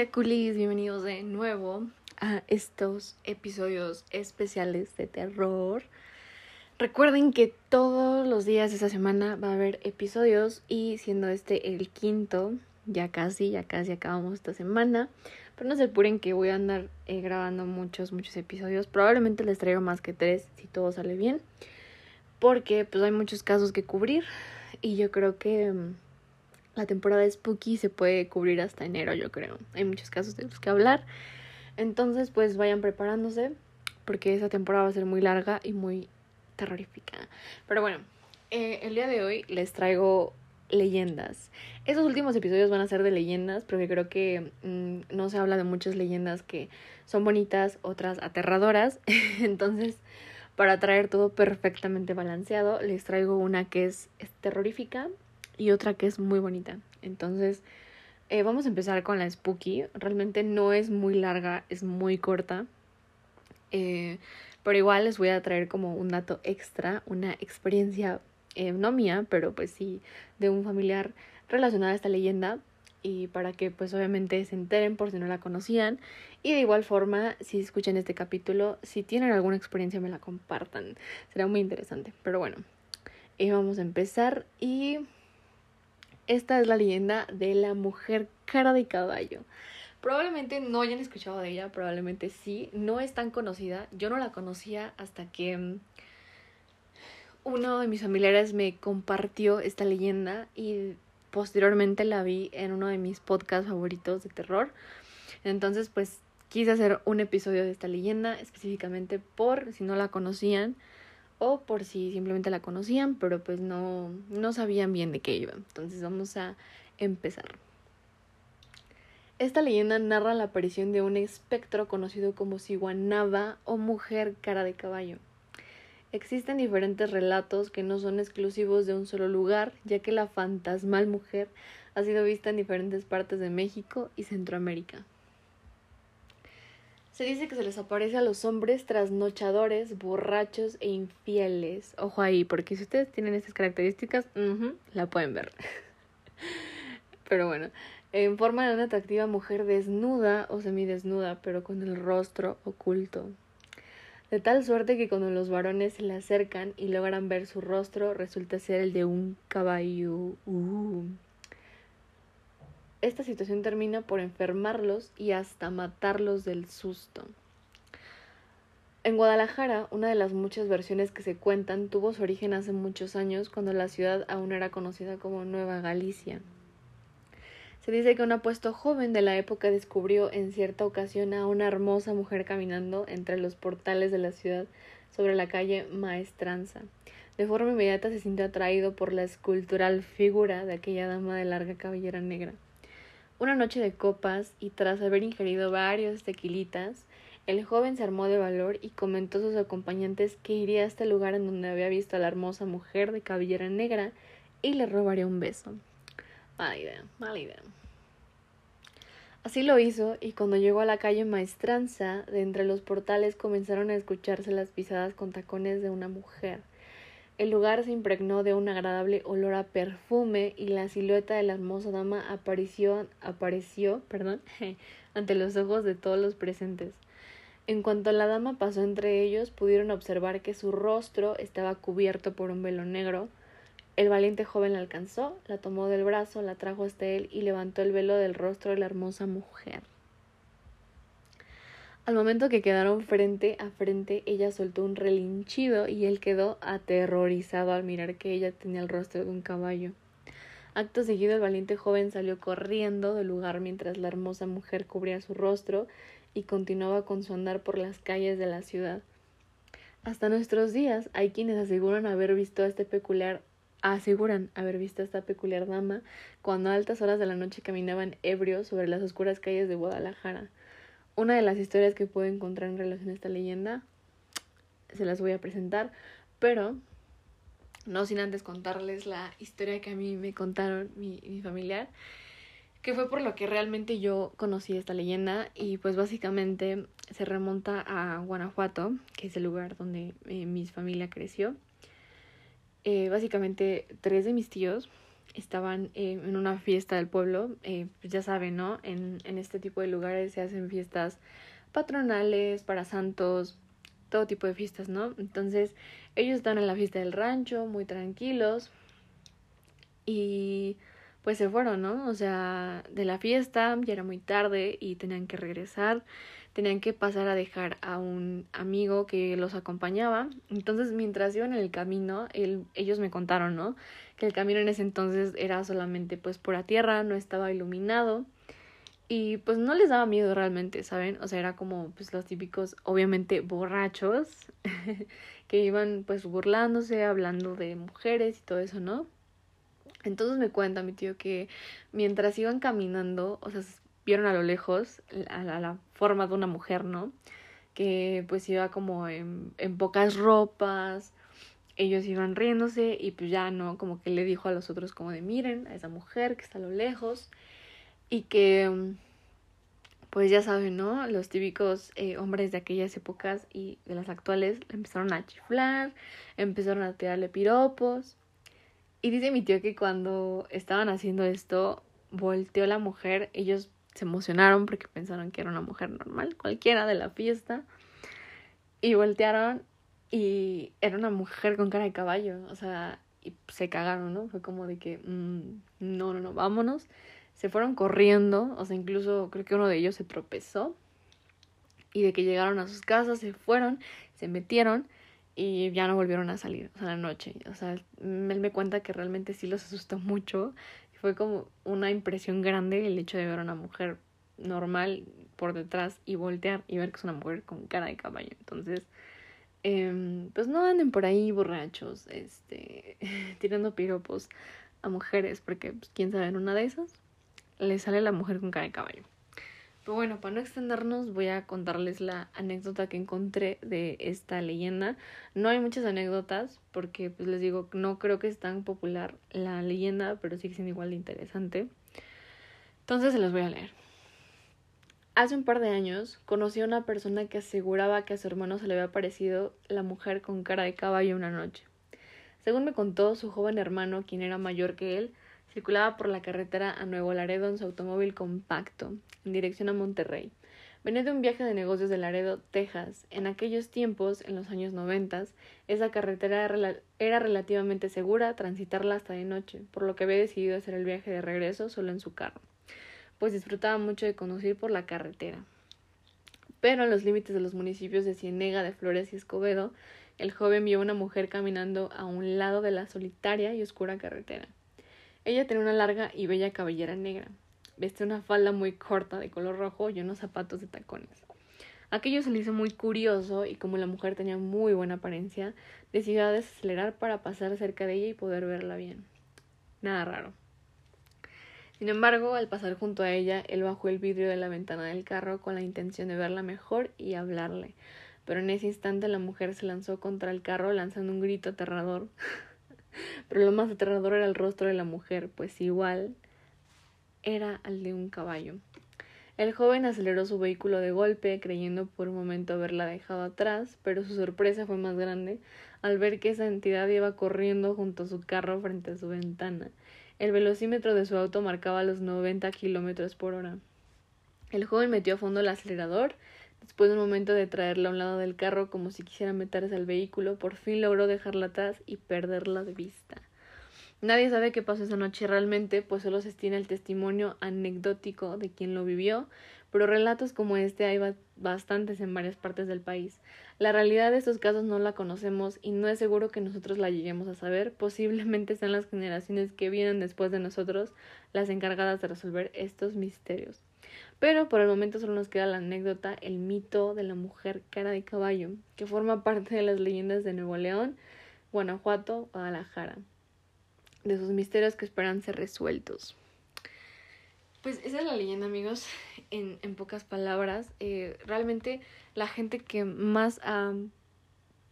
Yakulis, bienvenidos de nuevo a estos episodios especiales de terror. Recuerden que todos los días de esta semana va a haber episodios y siendo este el quinto, ya casi, ya casi acabamos esta semana. Pero no se apuren que voy a andar eh, grabando muchos, muchos episodios. Probablemente les traigo más que tres si todo sale bien. Porque pues hay muchos casos que cubrir y yo creo que mm, la temporada de Spooky se puede cubrir hasta enero, yo creo. Hay muchos casos de los que hablar. Entonces, pues vayan preparándose porque esa temporada va a ser muy larga y muy terrorífica. Pero bueno, eh, el día de hoy les traigo leyendas. Esos últimos episodios van a ser de leyendas porque creo que mm, no se habla de muchas leyendas que son bonitas, otras aterradoras. Entonces, para traer todo perfectamente balanceado, les traigo una que es, es terrorífica y otra que es muy bonita. Entonces, eh, vamos a empezar con la Spooky. Realmente no es muy larga, es muy corta. Eh, pero igual les voy a traer como un dato extra, una experiencia, eh, no mía, pero pues sí, de un familiar relacionada a esta leyenda. Y para que pues obviamente se enteren por si no la conocían. Y de igual forma, si escuchan este capítulo, si tienen alguna experiencia me la compartan. Será muy interesante. Pero bueno, vamos a empezar y esta es la leyenda de la mujer cara de caballo. Probablemente no hayan escuchado de ella, probablemente sí. No es tan conocida. Yo no la conocía hasta que mm, uno de mis familiares me compartió esta leyenda y posteriormente la vi en uno de mis podcasts favoritos de terror. Entonces, pues quise hacer un episodio de esta leyenda específicamente por si no la conocían o por si simplemente la conocían, pero pues no, no sabían bien de qué iba. Entonces vamos a empezar. Esta leyenda narra la aparición de un espectro conocido como Siguanaba o mujer cara de caballo. Existen diferentes relatos que no son exclusivos de un solo lugar, ya que la fantasmal mujer ha sido vista en diferentes partes de México y Centroamérica. Se dice que se les aparece a los hombres trasnochadores, borrachos e infieles. Ojo ahí, porque si ustedes tienen estas características, la pueden ver. pero bueno, en forma de una atractiva mujer desnuda o semidesnuda, pero con el rostro oculto. De tal suerte que cuando los varones se le acercan y logran ver su rostro, resulta ser el de un caballo. Uh. Esta situación termina por enfermarlos y hasta matarlos del susto. En Guadalajara, una de las muchas versiones que se cuentan tuvo su origen hace muchos años cuando la ciudad aún era conocida como Nueva Galicia. Se dice que un apuesto joven de la época descubrió en cierta ocasión a una hermosa mujer caminando entre los portales de la ciudad sobre la calle Maestranza. De forma inmediata se sintió atraído por la escultural figura de aquella dama de larga cabellera negra. Una noche de copas y tras haber ingerido varios tequilitas, el joven se armó de valor y comentó a sus acompañantes que iría a este lugar en donde había visto a la hermosa mujer de cabellera negra y le robaría un beso. Mala idea, mala idea. Así lo hizo, y cuando llegó a la calle Maestranza, de entre los portales comenzaron a escucharse las pisadas con tacones de una mujer. El lugar se impregnó de un agradable olor a perfume y la silueta de la hermosa dama apareció, apareció perdón, ante los ojos de todos los presentes. En cuanto la dama pasó entre ellos, pudieron observar que su rostro estaba cubierto por un velo negro. El valiente joven la alcanzó, la tomó del brazo, la trajo hasta él y levantó el velo del rostro de la hermosa mujer. Al momento que quedaron frente a frente, ella soltó un relinchido y él quedó aterrorizado al mirar que ella tenía el rostro de un caballo. Acto seguido, el valiente joven salió corriendo del lugar mientras la hermosa mujer cubría su rostro y continuaba con su andar por las calles de la ciudad. Hasta nuestros días hay quienes aseguran haber visto a este peculiar aseguran haber visto a esta peculiar dama cuando a altas horas de la noche caminaban ebrios sobre las oscuras calles de Guadalajara. Una de las historias que puedo encontrar en relación a esta leyenda se las voy a presentar, pero no sin antes contarles la historia que a mí me contaron mi, mi familiar, que fue por lo que realmente yo conocí esta leyenda y pues básicamente se remonta a Guanajuato, que es el lugar donde eh, mi familia creció. Eh, básicamente tres de mis tíos estaban eh, en una fiesta del pueblo, eh, pues ya saben, ¿no? En, en este tipo de lugares se hacen fiestas patronales, para santos, todo tipo de fiestas, ¿no? Entonces ellos estaban en la fiesta del rancho, muy tranquilos, y pues se fueron, ¿no? O sea, de la fiesta, ya era muy tarde y tenían que regresar, tenían que pasar a dejar a un amigo que los acompañaba. Entonces, mientras iban en el camino, ellos me contaron, ¿no? Que el camino en ese entonces era solamente pues pura tierra, no estaba iluminado. Y pues no les daba miedo realmente, ¿saben? O sea, era como pues los típicos, obviamente, borrachos, que iban pues burlándose, hablando de mujeres y todo eso, ¿no? Entonces me cuenta mi tío que mientras iban caminando, o sea, vieron a lo lejos a la, forma de una mujer, ¿no? Que pues iba como en, pocas ropas, ellos iban riéndose y pues ya, ¿no? Como que le dijo a los otros como de miren a esa mujer que está a lo lejos y que pues ya saben, ¿no? Los típicos eh, hombres de aquellas épocas y de las actuales empezaron a chiflar, empezaron a tirarle piropos y dice mi tío que cuando estaban haciendo esto, volteó la mujer, ellos se emocionaron porque pensaron que era una mujer normal, cualquiera de la fiesta, y voltearon y era una mujer con cara de caballo, o sea, y se cagaron, ¿no? Fue como de que, mm, no, no, no, vámonos. Se fueron corriendo, o sea, incluso creo que uno de ellos se tropezó, y de que llegaron a sus casas, se fueron, se metieron, y ya no volvieron a salir, o sea, la noche. O sea, él me cuenta que realmente sí los asustó mucho. Fue como una impresión grande el hecho de ver a una mujer normal por detrás y voltear y ver que es una mujer con cara de caballo. Entonces, eh, pues no anden por ahí borrachos, este, tirando piropos a mujeres, porque pues, quién sabe, en una de esas le sale la mujer con cara de caballo. Bueno, para no extendernos, voy a contarles la anécdota que encontré de esta leyenda. No hay muchas anécdotas, porque pues les digo, no creo que es tan popular la leyenda, pero sí que siendo igual de interesante. Entonces se los voy a leer. Hace un par de años conocí a una persona que aseguraba que a su hermano se le había aparecido la mujer con cara de caballo una noche. Según me contó, su joven hermano, quien era mayor que él, circulaba por la carretera a Nuevo Laredo en su automóvil compacto, en dirección a Monterrey. Venía de un viaje de negocios de Laredo, Texas. En aquellos tiempos, en los años noventas, esa carretera era relativamente segura transitarla hasta de noche, por lo que había decidido hacer el viaje de regreso solo en su carro, pues disfrutaba mucho de conducir por la carretera. Pero en los límites de los municipios de Cienega, de Flores y Escobedo, el joven vio a una mujer caminando a un lado de la solitaria y oscura carretera. Ella tenía una larga y bella cabellera negra, vestía una falda muy corta de color rojo y unos zapatos de tacones. Aquello se le hizo muy curioso y como la mujer tenía muy buena apariencia, decidió desacelerar para pasar cerca de ella y poder verla bien. Nada raro. Sin embargo, al pasar junto a ella, él bajó el vidrio de la ventana del carro con la intención de verla mejor y hablarle. Pero en ese instante la mujer se lanzó contra el carro lanzando un grito aterrador. Pero lo más aterrador era el rostro de la mujer, pues igual era al de un caballo. El joven aceleró su vehículo de golpe, creyendo por un momento haberla dejado atrás, pero su sorpresa fue más grande al ver que esa entidad iba corriendo junto a su carro frente a su ventana. El velocímetro de su auto marcaba los 90 kilómetros por hora. El joven metió a fondo el acelerador Después de un momento de traerla a un lado del carro como si quisiera meterse al vehículo, por fin logró dejarla atrás y perderla de vista. Nadie sabe qué pasó esa noche realmente, pues solo se tiene el testimonio anecdótico de quien lo vivió, pero relatos como este hay bastantes en varias partes del país. La realidad de estos casos no la conocemos y no es seguro que nosotros la lleguemos a saber, posiblemente sean las generaciones que vienen después de nosotros las encargadas de resolver estos misterios. Pero por el momento solo nos queda la anécdota, el mito de la mujer cara de caballo, que forma parte de las leyendas de Nuevo León, Guanajuato, Guadalajara, de sus misterios que esperan ser resueltos. Pues esa es la leyenda, amigos, en, en pocas palabras. Eh, realmente la gente que más ha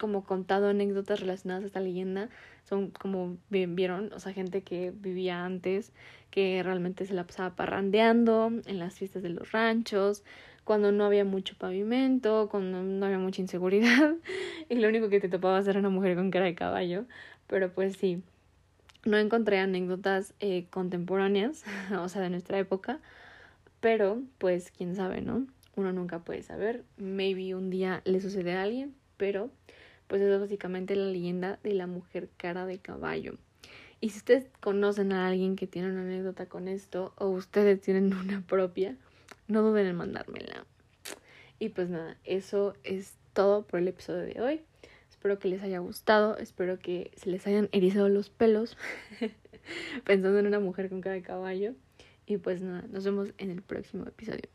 como contado anécdotas relacionadas a esta leyenda son como vieron, o sea, gente que vivía antes, que realmente se la pasaba parrandeando en las fiestas de los ranchos, cuando no había mucho pavimento, cuando no había mucha inseguridad y lo único que te topabas era una mujer con cara de caballo, pero pues sí, No encontré anécdotas eh, contemporáneas, o sea, de nuestra época, pero pues quién sabe, ¿no? Uno nunca puede saber. Maybe un día le sucede a alguien, pero pues es básicamente la leyenda de la mujer cara de caballo. Y si ustedes conocen a alguien que tiene una anécdota con esto o ustedes tienen una propia, no duden en mandármela. Y pues nada, eso es todo por el episodio de hoy. Espero que les haya gustado, espero que se les hayan erizado los pelos pensando en una mujer con cara de caballo. Y pues nada, nos vemos en el próximo episodio.